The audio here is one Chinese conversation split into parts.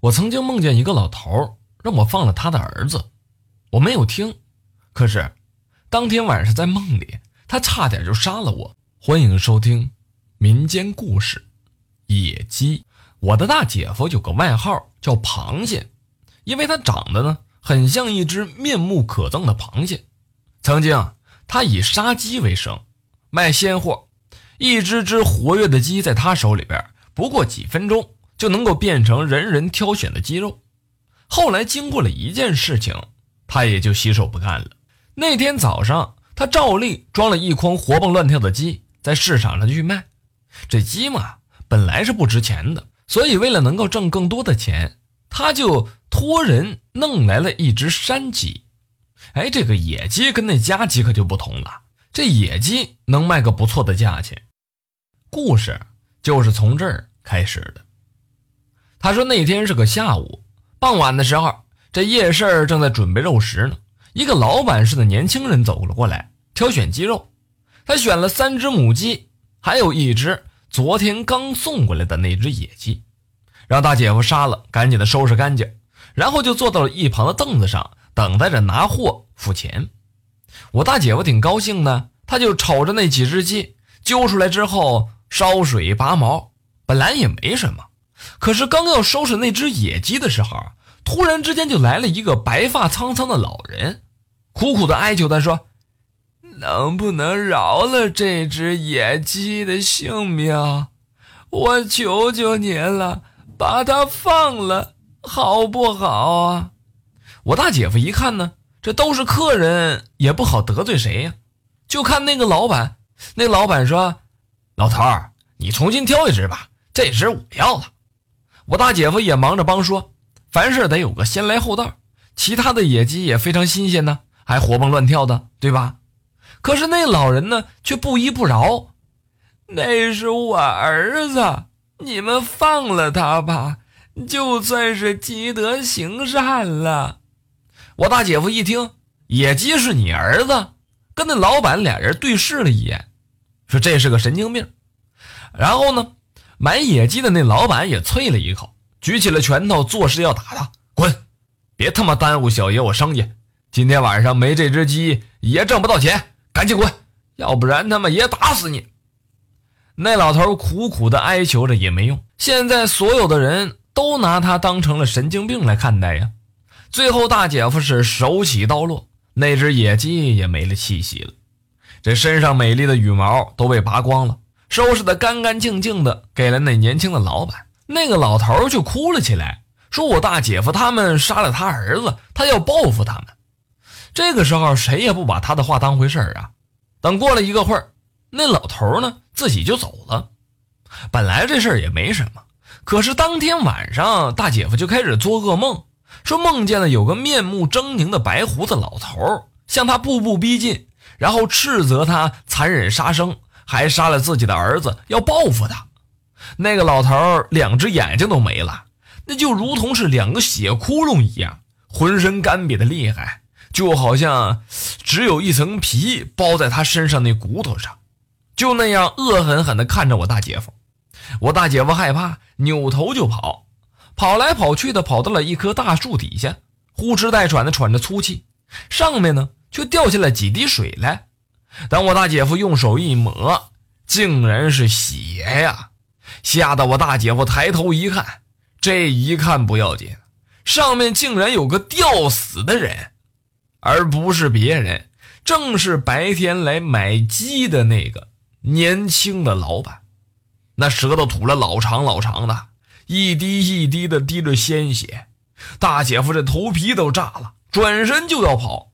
我曾经梦见一个老头让我放了他的儿子，我没有听。可是当天晚上在梦里，他差点就杀了我。欢迎收听民间故事《野鸡》。我的大姐夫有个外号叫螃蟹，因为他长得呢很像一只面目可憎的螃蟹。曾经他以杀鸡为生，卖鲜货，一只只活跃的鸡在他手里边，不过几分钟就能够变成人人挑选的鸡肉。后来经过了一件事情，他也就洗手不干了。那天早上，他照例装了一筐活蹦乱跳的鸡在市场上去卖。这鸡嘛，本来是不值钱的。所以，为了能够挣更多的钱，他就托人弄来了一只山鸡。哎，这个野鸡跟那家鸡可就不同了，这野鸡能卖个不错的价钱。故事就是从这儿开始的。他说那天是个下午，傍晚的时候，这夜市正在准备肉食呢。一个老板似的年轻人走了过来，挑选鸡肉。他选了三只母鸡，还有一只。昨天刚送过来的那只野鸡，让大姐夫杀了，赶紧的收拾干净，然后就坐到了一旁的凳子上，等待着拿货付钱。我大姐夫挺高兴的，他就瞅着那几只鸡揪出来之后烧水拔毛，本来也没什么，可是刚要收拾那只野鸡的时候，突然之间就来了一个白发苍苍的老人，苦苦的哀求他说。能不能饶了这只野鸡的性命？我求求您了，把它放了，好不好啊？我大姐夫一看呢，这都是客人，也不好得罪谁呀。就看那个老板，那老板说：“老头儿，你重新挑一只吧，这只我要了。”我大姐夫也忙着帮说：“凡事得有个先来后到，其他的野鸡也非常新鲜呢，还活蹦乱跳的，对吧？”可是那老人呢，却不依不饶。那是我儿子，你们放了他吧，就算是积德行善了。我大姐夫一听，野鸡是你儿子，跟那老板俩人对视了一眼，说这是个神经病。然后呢，买野鸡的那老板也啐了一口，举起了拳头，作势要打他，滚，别他妈耽误小爷我生意。今天晚上没这只鸡，爷挣不到钱。赶紧滚，要不然他妈爷打死你！那老头苦苦的哀求着也没用，现在所有的人都拿他当成了神经病来看待呀。最后大姐夫是手起刀落，那只野鸡也没了气息了，这身上美丽的羽毛都被拔光了，收拾的干干净净的，给了那年轻的老板。那个老头就哭了起来，说我大姐夫他们杀了他儿子，他要报复他们。这个时候，谁也不把他的话当回事儿啊。等过了一个会儿，那老头呢自己就走了。本来这事儿也没什么，可是当天晚上，大姐夫就开始做噩梦，说梦见了有个面目狰狞的白胡子老头向他步步逼近，然后斥责他残忍杀生，还杀了自己的儿子，要报复他。那个老头两只眼睛都没了，那就如同是两个血窟窿一样，浑身干瘪的厉害。就好像只有一层皮包在他身上那骨头上，就那样恶狠狠地看着我大姐夫。我大姐夫害怕，扭头就跑，跑来跑去的跑到了一棵大树底下，呼哧带喘的喘着粗气，上面呢却掉下来几滴水来。等我大姐夫用手一抹，竟然是血呀！吓得我大姐夫抬头一看，这一看不要紧，上面竟然有个吊死的人。而不是别人，正是白天来买鸡的那个年轻的老板。那舌头吐了老长老长的，一滴一滴的滴着鲜血。大姐夫这头皮都炸了，转身就要跑，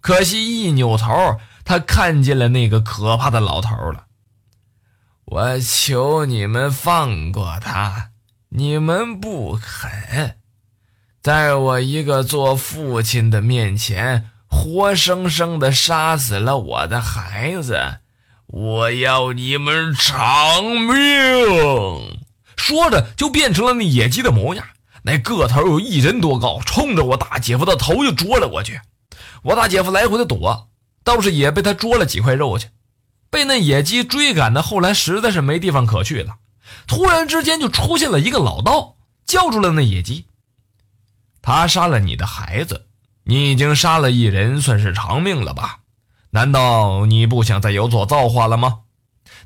可惜一扭头，他看见了那个可怕的老头了。我求你们放过他，你们不肯。在我一个做父亲的面前，活生生的杀死了我的孩子，我要你们偿命！说着就变成了那野鸡的模样，那个头有一人多高，冲着我大姐夫的头就啄了过去。我大姐夫来回的躲，倒是也被他捉了几块肉去。被那野鸡追赶的，后来实在是没地方可去了。突然之间就出现了一个老道，叫住了那野鸡。他杀了你的孩子，你已经杀了一人，算是偿命了吧？难道你不想再有所造化了吗？”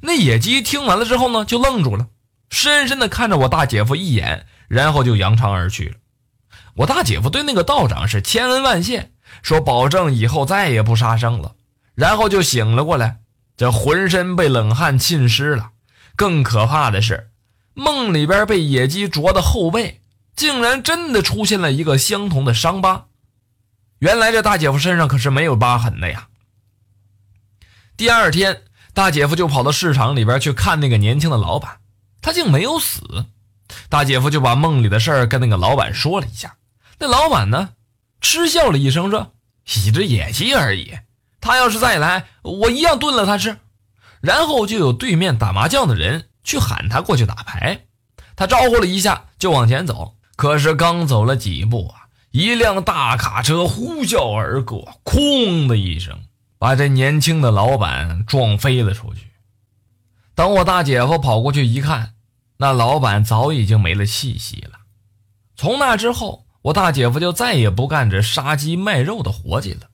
那野鸡听完了之后呢，就愣住了，深深的看着我大姐夫一眼，然后就扬长而去了。我大姐夫对那个道长是千恩万谢，说保证以后再也不杀生了，然后就醒了过来，这浑身被冷汗浸湿了。更可怕的是，梦里边被野鸡啄的后背，竟然真的出现了一个相同的伤疤。原来这大姐夫身上可是没有疤痕的呀。第二天。大姐夫就跑到市场里边去看那个年轻的老板，他竟没有死。大姐夫就把梦里的事儿跟那个老板说了一下。那老板呢，嗤笑了一声说：“一只野鸡而已，他要是再来，我一样炖了他吃。”然后就有对面打麻将的人去喊他过去打牌，他招呼了一下就往前走。可是刚走了几步啊，一辆大卡车呼啸而过，哐的一声。把这年轻的老板撞飞了出去。等我大姐夫跑过去一看，那老板早已经没了气息了。从那之后，我大姐夫就再也不干这杀鸡卖肉的活计了。